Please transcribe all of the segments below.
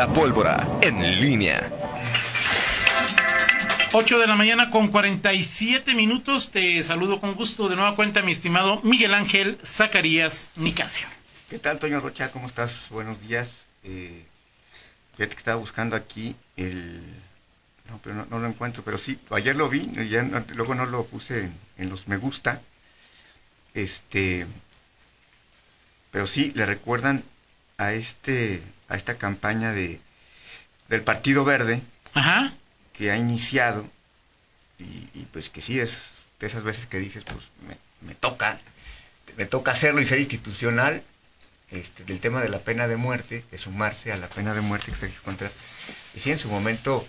La pólvora en línea. 8 de la mañana con 47 minutos. Te saludo con gusto de nueva cuenta, mi estimado Miguel Ángel Zacarías Nicasio. ¿Qué tal, Toño Rocha? ¿Cómo estás? Buenos días. Eh, fíjate que estaba buscando aquí el... No, pero no, lo encuentro, pero sí, ayer lo vi, ya, luego no lo puse en, en, los me gusta. Este... Pero sí, le recuerdan a este a esta campaña de del Partido Verde Ajá. que ha iniciado y, pues que sí es de esas veces que dices pues me, toca me toca hacerlo y ser institucional este, del tema de la pena de muerte de sumarse a la pena de muerte que contra y sí en su momento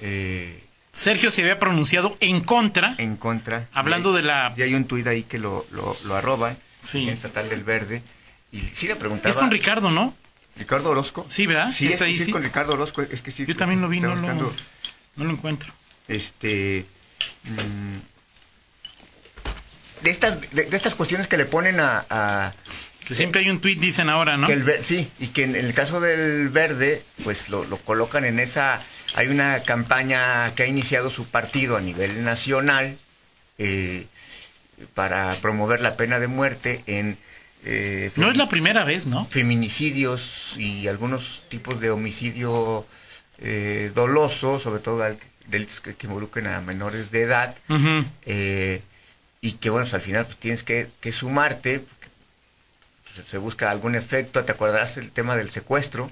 eh, Sergio se había pronunciado en contra en contra hablando de la y hay un tuit ahí que lo, lo, lo arroban sí. estatal del verde y sí le preguntaba es con Ricardo no Ricardo Orozco. Sí, ¿verdad? Sí, es, ahí, sí, con Ricardo Orozco. Es que sí. Yo también lo vi, no lo, no lo, encuentro. Este. Mmm, de estas, de, estas cuestiones que le ponen a, a que siempre hay un tuit, dicen ahora, ¿no? Que el, sí, y que en, el caso del verde, pues lo, lo, colocan en esa... Hay una campaña que ha iniciado su partido a nivel nacional eh, para promover la pena de muerte en eh, no es la primera vez, ¿no? Feminicidios y algunos tipos de homicidio eh, doloso, sobre todo delitos que, involucren a menores de edad, eh, y que, bueno, pues, al final pues, tienes que, sumarte, pues, se busca algún efecto, te acordarás el tema del secuestro,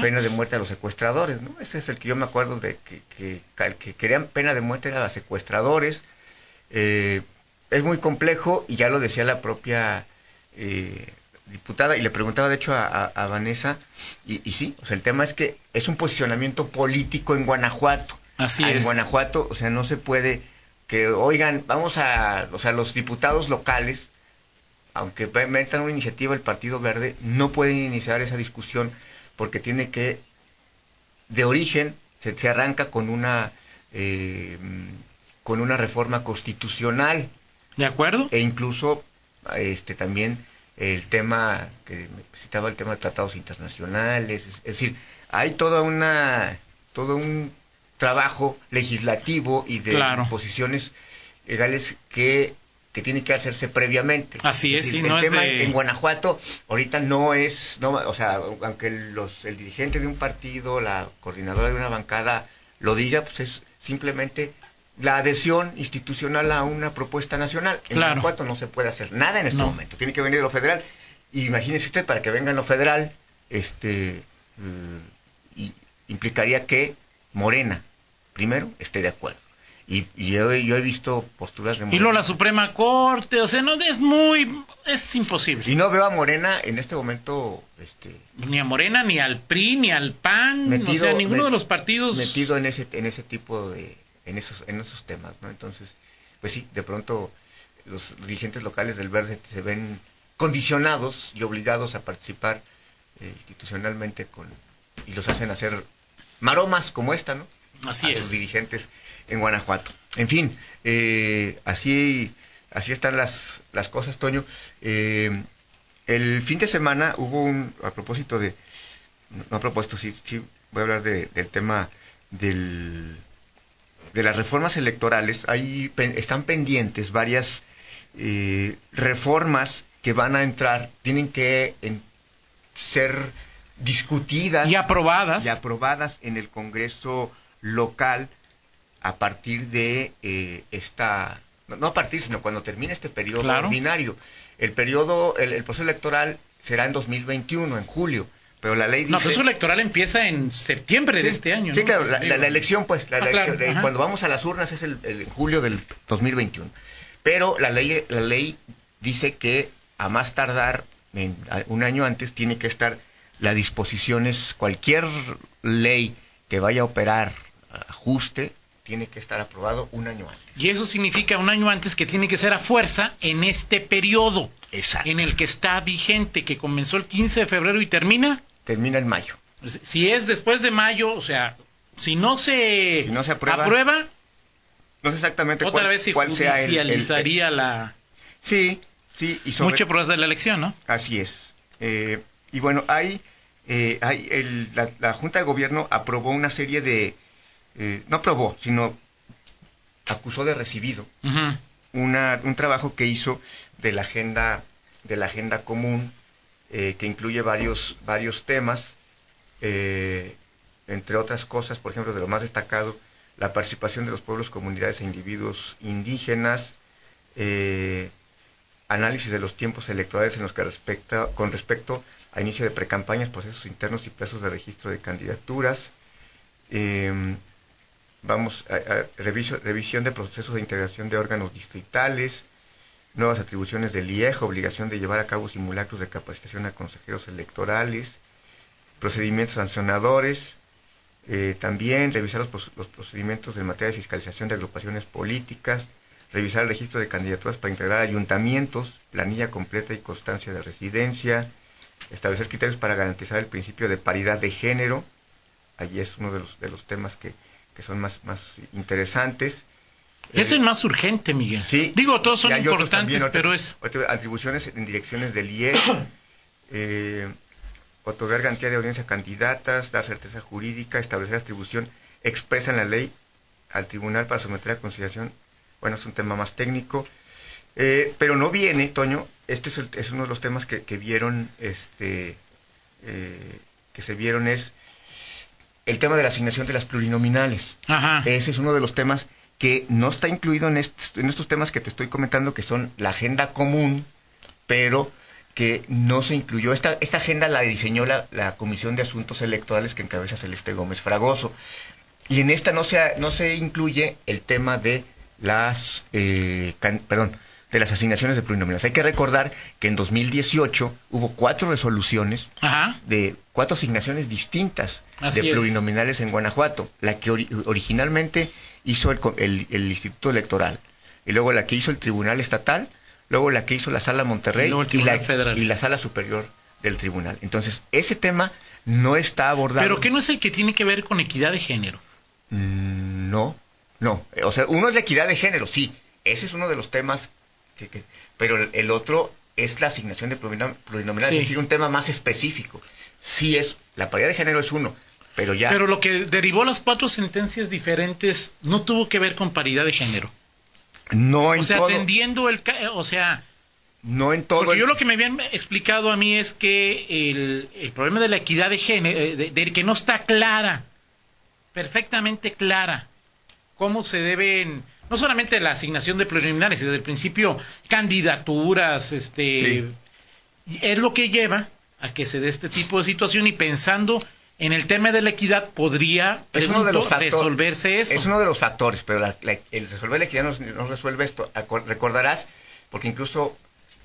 pena de muerte a los secuestradores, ¿no? Ese es el que yo me acuerdo de que, que, que querían pena de muerte a los secuestradores. Eh, es muy complejo y ya lo decía la propia eh, diputada y le preguntaba de hecho a, Vanessa y, y, sí, o sea, el tema es que es un posicionamiento político en Guanajuato. Así en es. Guanajuato, o sea, no se puede que oigan, vamos a, o sea, los diputados locales, aunque metan una iniciativa el Partido Verde, no pueden iniciar esa discusión porque tiene que, de origen, se, se arranca con una, eh, con una reforma constitucional. ¿De acuerdo? E incluso este también el tema que citaba el tema de tratados internacionales, es, decir, hay toda una todo un trabajo legislativo y de posiciones legales que que tiene que hacerse previamente. Así es, el tema en Guanajuato ahorita no es, no, o sea, aunque los, el dirigente de un partido, la coordinadora de una bancada lo diga, pues es simplemente la adhesión institucional a una propuesta nacional. En claro. Guanajuato no se puede hacer nada en este momento. Tiene que venir lo federal. Y imagínese usted, para que venga en lo federal, este, y implicaría que Morena, primero, esté de acuerdo. Y, yo, he visto posturas de Morena. Y luego la Suprema Corte, o sea, no es muy, es imposible. Y no veo a Morena en este momento, este... Ni a Morena, ni al PRI, ni al PAN, metido, o sea, ninguno de los partidos... Metido en ese, en ese tipo de en esos, en esos temas, ¿no? Entonces, pues sí, de pronto los dirigentes locales del Verde se ven condicionados y obligados a participar eh, institucionalmente con y los hacen hacer maromas como esta, ¿no? Así a es. Sus dirigentes en Guanajuato. En fin, eh, así así están las las cosas, Toño. Eh, el fin de semana hubo un a propósito de no a propósito sí sí voy a hablar de, del tema del de las reformas electorales, ahí están pendientes varias eh, reformas que van a entrar, tienen que ser discutidas y aprobadas. y aprobadas en el Congreso local a partir de eh, esta no a partir sino cuando termine este periodo ordinario. El periodo el, el proceso electoral será en 2021 en julio pero la ley dice... No, proceso electoral empieza en septiembre de este año. Sí, claro, la, elección, pues, la, ah, cuando vamos a las urnas es el, julio del 2021. Pero la ley, la ley dice que a más tardar, en, un año antes, tiene que estar las disposiciones, cualquier ley que vaya a operar ajuste, tiene que estar aprobado un año antes. Y eso significa un año antes que tiene que ser a fuerza en este periodo Exacto. en el que está vigente, que comenzó el 15 de febrero y termina termina en mayo. Si es después de mayo, o sea, si no se, no se aprueba, no sé exactamente otra cuál, vez se cuál sea el, la... Sí, sí. Y sobre... Mucho por de la elección, ¿no? Así es. Eh, y bueno, hay eh, hay el, la, Junta de Gobierno aprobó una serie de, eh, no aprobó, sino acusó de recibido una, un trabajo que hizo de la agenda, de la agenda común, eh, que incluye varios, varios temas, entre otras cosas, por ejemplo, de lo más destacado, la participación de los pueblos, comunidades e individuos indígenas, análisis de los tiempos electorales en los que respecta, con respecto a inicio de precampañas, procesos internos y plazos de registro de candidaturas. Em, vamos a, revisión de procesos de integración de órganos distritales, nuevas atribuciones del IEJ, obligación de llevar a cabo simulacros de capacitación a consejeros electorales, procedimientos sancionadores, eh, también revisar los, procedimientos de materia de fiscalización de agrupaciones políticas, revisar el registro de candidaturas para integrar ayuntamientos, planilla completa y constancia de residencia, establecer criterios para garantizar el principio de paridad de género, allí es uno de los, de los temas que, que son más, más interesantes. Es el más urgente, Miguel. Sí. Digo, todos son importantes, pero es... Atribuciones en direcciones del IE, eh, otorgar garantía de audiencia a candidatas, dar certeza jurídica, establecer atribución expresa en la ley al tribunal para someter a consideración bueno, es un tema más técnico, eh, pero no viene, Toño, este es, uno de los temas que, vieron, este, eh, que se vieron es el tema de la asignación de las plurinominales. Ese es uno de los temas que no está incluido en, en estos temas que te estoy comentando, que son la agenda común, pero que no se incluyó. Esta, esta agenda la diseñó la, la, Comisión de Asuntos Electorales que encabeza Celeste Gómez Fragoso. Y en esta no se, no se incluye el tema de las, eh, perdón, de las asignaciones de plurinominales. Hay que recordar que en 2018 hubo cuatro resoluciones de cuatro asignaciones distintas de plurinominales en Guanajuato. La que originalmente hizo el, Instituto Electoral, y luego la que hizo el Tribunal Estatal, luego la que hizo la Sala Monterrey y, la, y la Sala Superior del Tribunal. Entonces, ese tema no está abordado. ¿Pero qué no es el que tiene que ver con equidad de género? Mm, no, no, o sea, uno es la equidad de género, sí, ese es uno de los temas, que, pero el, otro es la asignación de plurinominales, es decir, un tema más específico. Sí es, la paridad de género es uno, pero ya... Pero lo que derivó las cuatro sentencias diferentes no tuvo que ver con paridad de género. No en O sea, atendiendo el... O sea... No en todo. Porque yo lo que me habían explicado a mí es que el, problema de la equidad de género, de que no está clara, perfectamente clara, cómo se deben no solamente la asignación de preliminares, sino desde el principio candidaturas, este es lo que lleva a que se dé este tipo de situación y pensando en el tema de la equidad podría es uno de los resolverse eso. Es uno de los factores, pero el resolver la equidad no, resuelve esto. Recordarás, porque incluso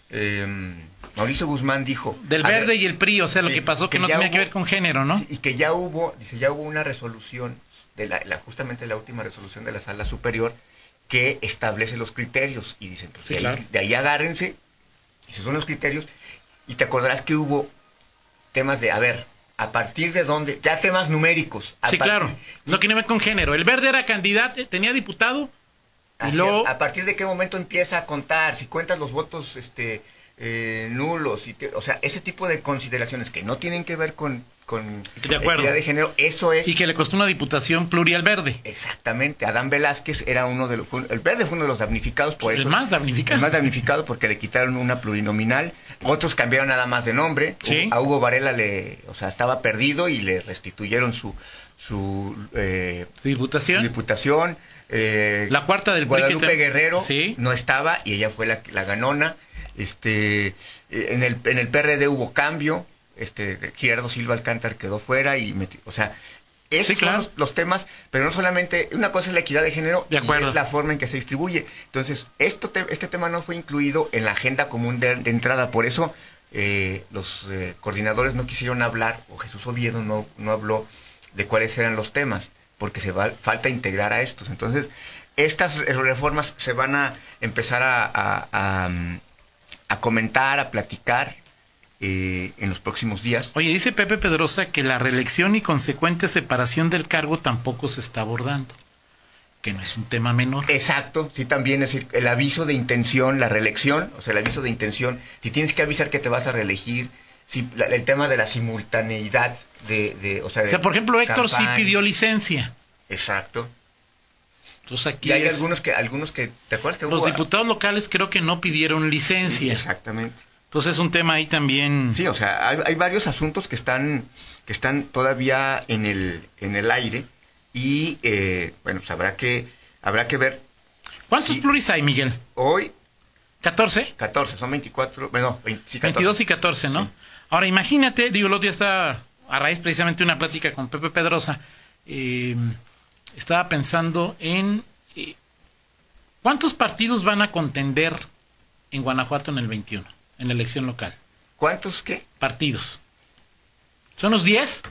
em, Mauricio Guzmán dijo... Del verde y el PRI, o sea, lo que pasó que, no tenía que ver con género, ¿no? y que ya hubo, dice, ya hubo una resolución de la, justamente la última resolución de la sala superior que establece los criterios y dicen, pues de, ahí, agárrense, esos son los criterios, y te acordarás que hubo temas de, a ver, a partir de dónde, ya temas numéricos. sí, claro, no tiene que ver con género. El verde era candidato, tenía diputado, y luego... A partir de qué momento empieza a contar, si cuentas los votos este, eh, nulos, y o sea, ese tipo de consideraciones que no tienen que ver con, con de acuerdo. de género, eso es... Y que le costó una diputación plurial verde. Exactamente, Adán Velázquez era uno de los... El verde fue uno de los damnificados por eso. El más damnificado. El más damnificado porque le quitaron una plurinominal, otros cambiaron nada más de nombre, ¿Sí? a Hugo Varela le... O sea, estaba perdido y le restituyeron su... Su, eh, diputación. diputación. Eh, la cuarta del Guadalupe Guerrero no estaba y ella fue la, la ganona este, en, el, en el PRD hubo cambio, este, Gerardo Silva Alcántar quedó fuera y, o sea, esos son los, temas, pero no solamente, una cosa es la equidad de género y es la forma en que se distribuye. Entonces, esto este tema no fue incluido en la agenda común de, entrada, por eso eh, los eh, coordinadores no quisieron hablar, o Jesús Oviedo no, no habló de cuáles eran los temas, porque se va, falta integrar a estos. Entonces, estas reformas se van a empezar a, a comentar, a platicar eh, en los próximos días. Oye, dice Pepe Pedrosa que la reelección y consecuente separación del cargo tampoco se está abordando, que no es un tema menor. Exacto, sí, también es decir, el aviso de intención, la reelección, o sea, el aviso de intención, si tienes que avisar que te vas a reelegir, si el tema de la simultaneidad de, de o sea, o sea, por ejemplo, Héctor sí pidió licencia. Exacto. Entonces aquí y hay algunos que algunos que te acuerdas que los diputados locales creo que no pidieron licencia. exactamente. Entonces es un tema ahí también. Sí, o sea, hay, hay, varios asuntos que están que están todavía en el en el aire y eh, bueno, pues habrá que habrá que ver. ¿Cuántos pluris hay, Miguel? Hoy 14. 14, son 24, bueno, 22 y 14, ¿no? Ahora imagínate, digo, el otro día estaba a raíz precisamente de una plática con Pepe Pedrosa, eh, estaba pensando en eh, cuántos partidos van a contender en Guanajuato en el 21, en la elección local. ¿Cuántos qué? Partidos. ¿Son los 10?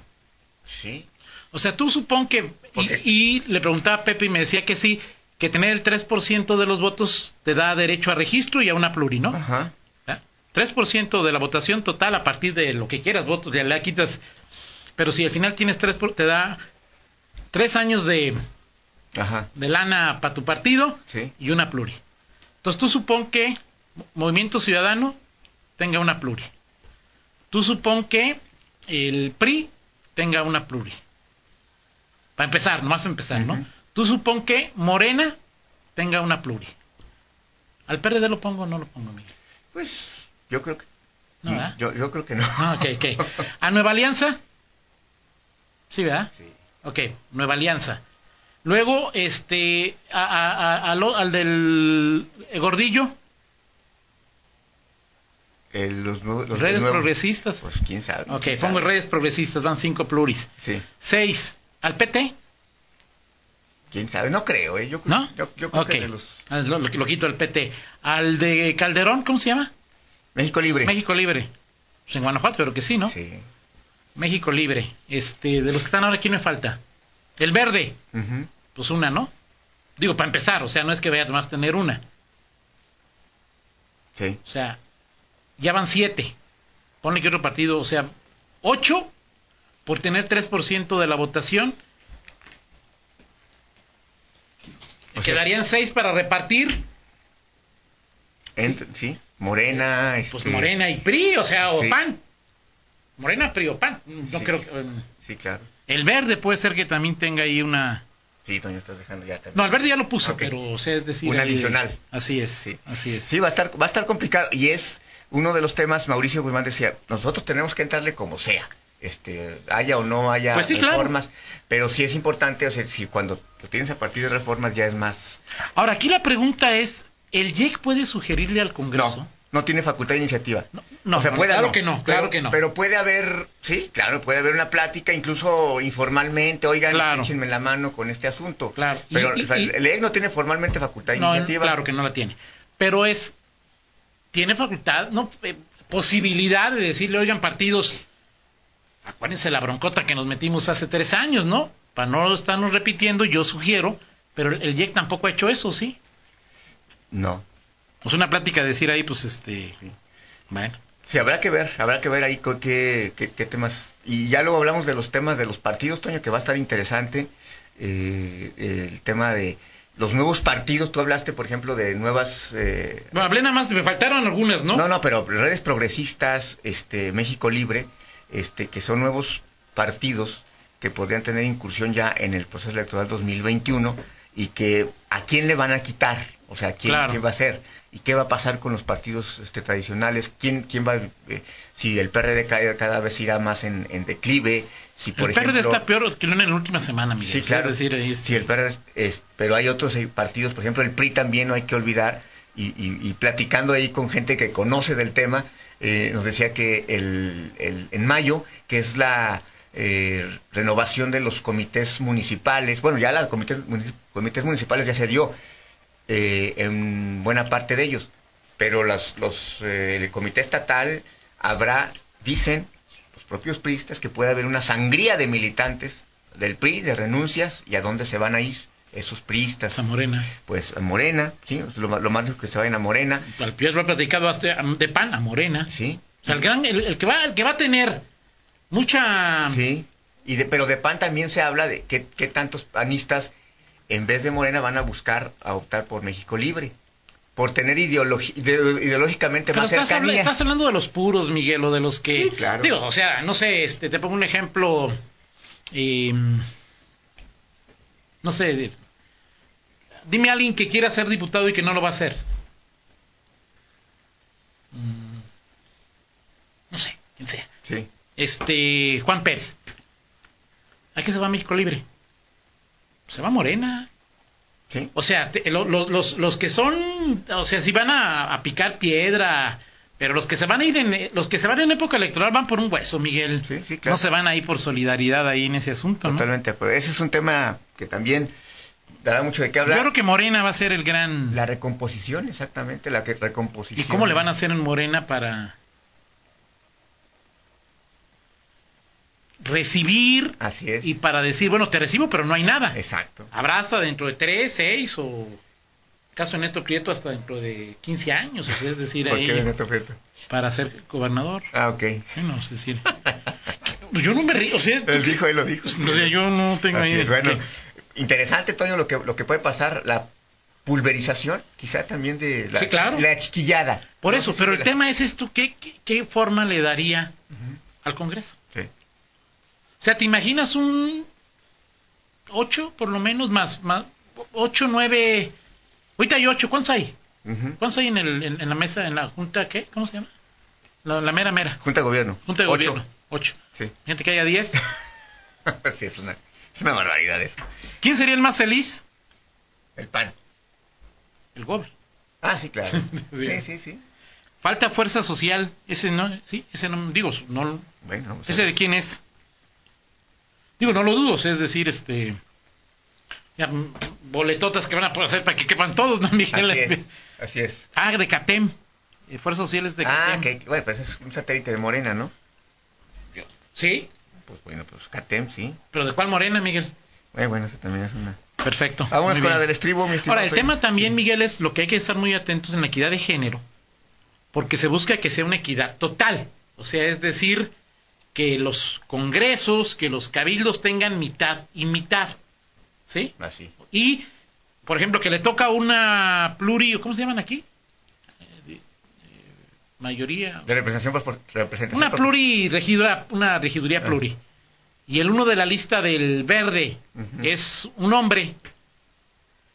Sí. O sea, tú supón que... Y, le preguntaba a Pepe y me decía que sí, que tener el 3% de los votos te da derecho a registro y a una pluri, ¿no? Ajá. 3% de la votación total a partir de lo que quieras votos, ya le quitas. Pero si al final tienes 3, te da tres años de, de lana para tu partido y una pluri. Entonces tú supón que Movimiento Ciudadano tenga una pluri. Tú supón que el PRI tenga una pluri. Para empezar, nomás empezar, ¿no? Tú supón que Morena tenga una pluri. ¿Al PRD lo pongo o no lo pongo, Miguel? Pues yo creo que... No, Yo, yo creo que no. Ah, ok, ok. ¿A Nueva Alianza? Sí, ¿verdad? Sí. Ok, Nueva Alianza. Luego, este, al del Gordillo. Los, los, redes progresistas. Pues quién sabe. Ok, pongo redes progresistas, van cinco pluris. Sí. Seis. ¿Al PT? ¿Quién sabe? No creo, ¿eh? Yo, ¿No? Yo, yo creo que de los... Ah, lo, lo, quito el PT. ¿Al de Calderón, cómo se llama? México Libre. México Libre. Pues en Guanajuato, pero que sí, ¿no? Sí. México Libre. Este, de los que están ahora, ¿quién me falta? El verde. Pues una, ¿no? Digo, para empezar, o sea, no es que vaya a tener una. Sí. O sea, ya van siete. Pone que otro partido, o sea, ocho por tener 3% de la votación. O Quedarían seis para repartir. sí, Morena. Pues este, Morena y PRI, o sea, o PAN. Morena, PRI o PAN. No creo que. Um, sí, claro. El verde puede ser que también tenga ahí una. Sí, Toño, estás dejando ya también. No, el verde ya lo puse, pero, o sea, es decir. Un adicional. así es, sí. así es. Sí, va a estar, va a estar complicado. Y es uno de los temas, Mauricio Guzmán decía, nosotros tenemos que entrarle como sea. Este, haya o no haya pues reformas, pero sí es importante, o sea, si cuando lo tienes a partir de reformas ya es más... Ahora, aquí la pregunta es, ¿el JEC puede sugerirle al Congreso? No, no tiene facultad de iniciativa. No, puede, claro que no, claro que no. Pero puede haber, sí, claro, puede haber una plática, incluso informalmente, oigan, claro. échenme la mano con este asunto. Claro. Pero el JEC no tiene formalmente facultad de iniciativa. Claro que no la tiene. Pero es, tiene facultad, no, eh, posibilidad de decirle, oigan, partidos acuérdense la broncota que nos metimos hace tres años, ¿no? Para no estarnos repitiendo, yo sugiero, pero el JEC tampoco ha hecho eso, ¿sí? No. Pues una plática de decir ahí, pues este. Bueno. Sí, habrá que ver, habrá que ver ahí qué, qué, temas. Y ya luego hablamos de los temas de los partidos, Toño, que va a estar interesante. Eh, el tema de los nuevos partidos, tú hablaste, por ejemplo, de nuevas... Eh... Bueno, hablé nada más, me faltaron algunas, ¿no? No, no, pero redes progresistas, este, México Libre, este, que son nuevos partidos que podrían tener incursión ya en el proceso electoral 2021 y que a quién le van a quitar, o sea, quién, quién va a ser y qué va a pasar con los partidos este, tradicionales, quién, quién va, eh, si el PRD cada, cada vez irá más en, declive, si por el PRD está peor que en la última semana, Miguel. Sí, claro. Es decir, este sí, el PRD es, pero hay otros eh, partidos, por ejemplo, el PRI también no hay que olvidar y, y, y platicando ahí con gente que conoce del tema, eh, nos decía que el, en mayo, que es la eh, renovación de los comités municipales, bueno, ya los comités, comités municipales ya se dio eh, en buena parte de ellos, pero las, los, el comité estatal habrá, dicen los propios priistas, que puede haber una sangría de militantes del PRI, de renuncias, y a dónde se van a ir esos priistas. A Morena. Pues a Morena, sí, lo, más es que se vayan a Morena. Al pie lo ha platicado de pan a Morena. Sí. O sea, el, gran, el, que va, el que va a tener mucha... Sí, y de, pero de PAN también se habla de que, tantos panistas en vez de Morena van a buscar a optar por México Libre. por tener ideológicamente más estás, estás hablando de los puros, Miguel, o de los que... Sí, claro. Digo, o sea, no sé, este, te pongo un ejemplo... eh, no sé, dime a alguien que quiera ser diputado y que no lo va a hacer. Mm, no sé, quién sea. Sí, Este, Juan Pérez. ¿A qué se va México Libre? Se va Morena. sí. O sea, te- lo- lo- los, los que son, o sea, si van a, a picar piedra, pero los que se van a ir en, los que se van en época electoral van por un hueso, Miguel. Sí, sí, claro. No se van ahí por solidaridad ahí en ese asunto, ¿no? Totalmente. Pero ese es un tema que también dará mucho de qué Yo hablar. creo que Morena va a ser el gran. La recomposición, exactamente, la que recomposición. ¿Y cómo le van a hacer en Morena para recibir Así es. y para decir, bueno, te recibo, pero no hay nada? Exacto. Abraza dentro de tres, seis o caso de Neto Prieto hasta dentro de 15 años, o sea, es decir, ¿Por ahí qué Neto Prieto? para ser gobernador. Ah, ok. Bueno, es decir, yo no me río, o sea, Él dijo, él lo dijo. o sea, yo no tengo Así ahí es. Bueno, que- interesante, Toño, lo que, lo que puede pasar, la pulverización, quizá también de la, Sí, claro. la chiquillada. por No eso, pero el la- tema es esto, ¿qué, qué, qué forma le daría al Congreso? O sea, ¿te imaginas un 8 por lo menos más, más 8, 9, ahorita hay 8, ¿cuántos hay? Ujú. ¿Cuántos hay en, el, en, en la mesa, en la junta, qué? ¿Cómo se llama? La, la mera mera, Junta de Gobierno. junta de Ocho. gobierno, 8. Sí. Gente que haya 10. sí, es una, es una barbaridad eso. ¿Quién sería el más feliz? El pan. El gober. Ah, sí, claro. Sí. sí, sí, sí. Falta fuerza social, ese no, sí, ese no, digo, no, Bueno, vamos a ese ver. de quién es. Digo, no lo dudo, es decir, este, ya, mm, boletotas que van a poder hacer para que quepan todos, ¿no, Miguel? Así es. Así es. Ah, de CATEM, eh, fuerzas sociales de Ah, CATEM. que, bueno, pues es un satélite de Morena, ¿no? Sí, Pues bueno, pues CATEM, sí. pero ¿de cuál morena, Miguel? Bueno, bueno, eso también es una... Perfecto. Vámonos con la del estribo, mi Ahora, el tema también, Sí. Miguel, es lo que hay que estar muy atentos en la equidad de género, porque se busca que sea una equidad total. O sea, es decir, que los congresos, que los cabildos tengan mitad y mitad. ¿Sí? Así. Y, por ejemplo, que le toca una pluri, ¿cómo se llaman aquí? Eh, de- eh, mayoría. De representación por, por- representación Una por- pluriregidora, una regiduría Ah. pluri. Y el uno de la lista del verde es un hombre.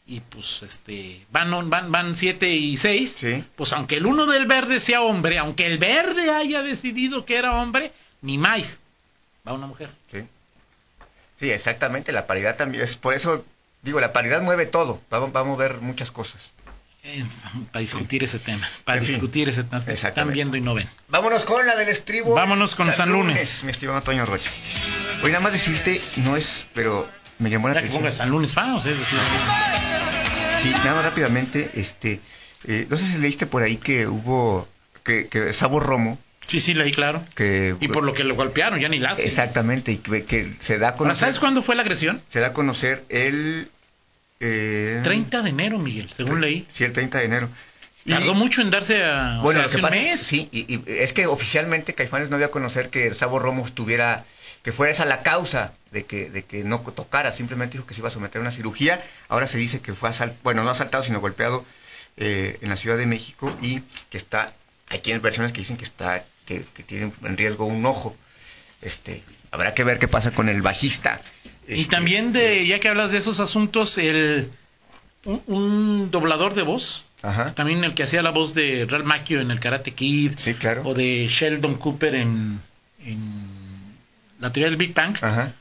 Y pues este van van van siete y seis. Sí. Pues aunque el uno del verde sea hombre, aunque el verde haya decidido que era hombre, ni más. Va una mujer. Sí. Sí, exactamente, la paridad también. Es por eso, digo, la paridad mueve todo. Va, va a mover muchas cosas. Eh, para discutir ese tema. Para En fin. discutir ese tema. Están viendo y no ven. Vámonos con la del estribo. Vámonos con San Lunes. Mi estimado Toño Rocha. Voy nada más decirte, no es, pero me llamó la que atención. San Lunes sea, es decir, Sí, nada más rápidamente, este, eh, no sé si leíste por ahí que hubo, que, que Sabo Romo, Sí, sí, leí claro. que... Y por lo que lo golpearon, ya ni la hace. Exactamente, y que, que se da a Ahora, conocer... ¿Sabes cuándo fue la agresión? Se da a conocer el... Eh, 30 de enero, Miguel, según leí. Sí, el 30 de enero. Y- Tardó mucho en darse a. o Bueno, sea, lo que pasa mes. es, sí, y, y es que oficialmente Caifanes no dio a conocer que el Sabo Romo estuviera, que fuera esa la causa de que, de que no tocara, simplemente dijo que se iba a someter a una cirugía. Ahora se dice que fue asaltado, bueno, no asaltado, sino golpeado eh, en la Ciudad de México y que está, hay quienes versiones que dicen que está, que, que tiene en riesgo un ojo. Este, habrá que ver qué pasa con el bajista. Y Este, también, de ya que hablas de esos asuntos, el un, un doblador de voz, Ajá. también el que hacía la voz de Ralph Macchio en el Karate Kid, Sí, claro. o de Sheldon Cooper en, en la teoría del Big Bang, Ajá.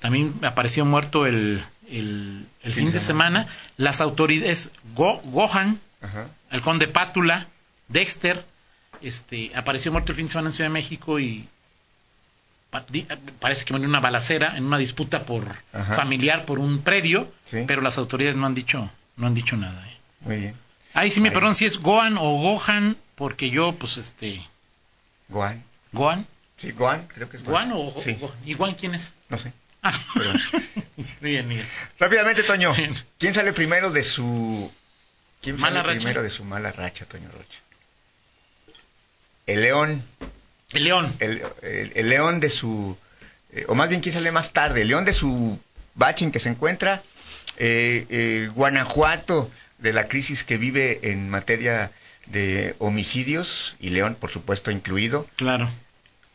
también apareció muerto el, el, el fin de semana. Las autoridades, Go- Gohan, Ajá. el conde Pátula, Dexter, este, apareció muerto el fin de semana en Ciudad de México y pa- parece que en una balacera, en una disputa por Ajá. familiar por un predio, Sí. pero las autoridades no han dicho, no han dicho nada. ¿eh? Muy bien. Ahí sí me Ahí. perdón si es Gohan o Gohan, porque yo, pues, este, Guan. Gohan, Sí, Guan, creo que es Gohan o Sí, Gohan. ¿Y Gohan quién es? no sé. Ah, bien, Miguel. Rápidamente, Toño. ¿Quién sale primero de su... ¿Quién ¿Mala sale racha? primero de su mala racha, Toño Rocha? El león. El León. El, el- el león de su... eh, o más bien, ¿quién sale más tarde? El león de su bache en que se encuentra. eh, eh, Guanajuato. de la crisis que vive en materia de homicidios, y León, por supuesto, incluido. Claro.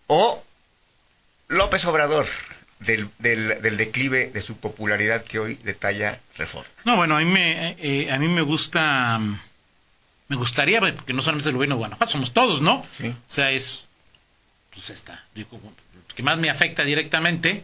O López Obrador, del, del, declive de su popularidad que hoy detalla Reforma. No, bueno, a mí me, eh, a mí me gusta, me gustaría, porque no solamente es el gobierno de Guanajuato, somos todos, ¿no? Sí. O sea, es, pues está, lo que más me afecta directamente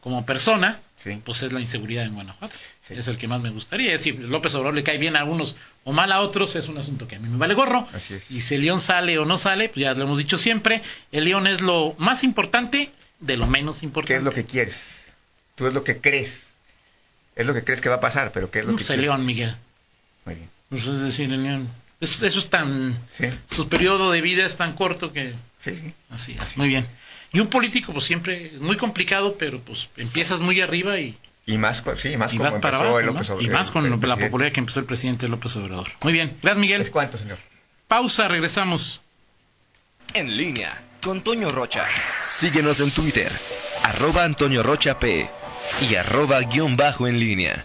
como persona, pues es la inseguridad en Guanajuato. Es el que más me gustaría. Es decir, López Obrador le cae bien a algunos o mal a otros, es un asunto que a mí me vale gorro. Y si el León sale o no sale, pues ya lo hemos dicho siempre, el León es lo más importante de lo menos importante. ¿Qué es lo que quieres? Tú es lo que crees. Es lo que crees que va a pasar, pero ¿qué es lo pues que el León, Miguel. Muy bien. Pues es decir, el León. Eso, es tan... Su periodo de vida es tan corto que... Sí, Así es. Muy bien. Y un político, pues siempre es muy complicado, pero pues empiezas muy arriba y y más, sí, más, y más para abajo, Y más con la popularidad que empezó el presidente López Obrador. Muy bien. Gracias, Miguel. ¿Es cuánto, señor? Pausa, regresamos. En línea con Toño Rocha. Síguenos en Twitter, arroba Antonio Rocha P y arroba guion bajo en línea.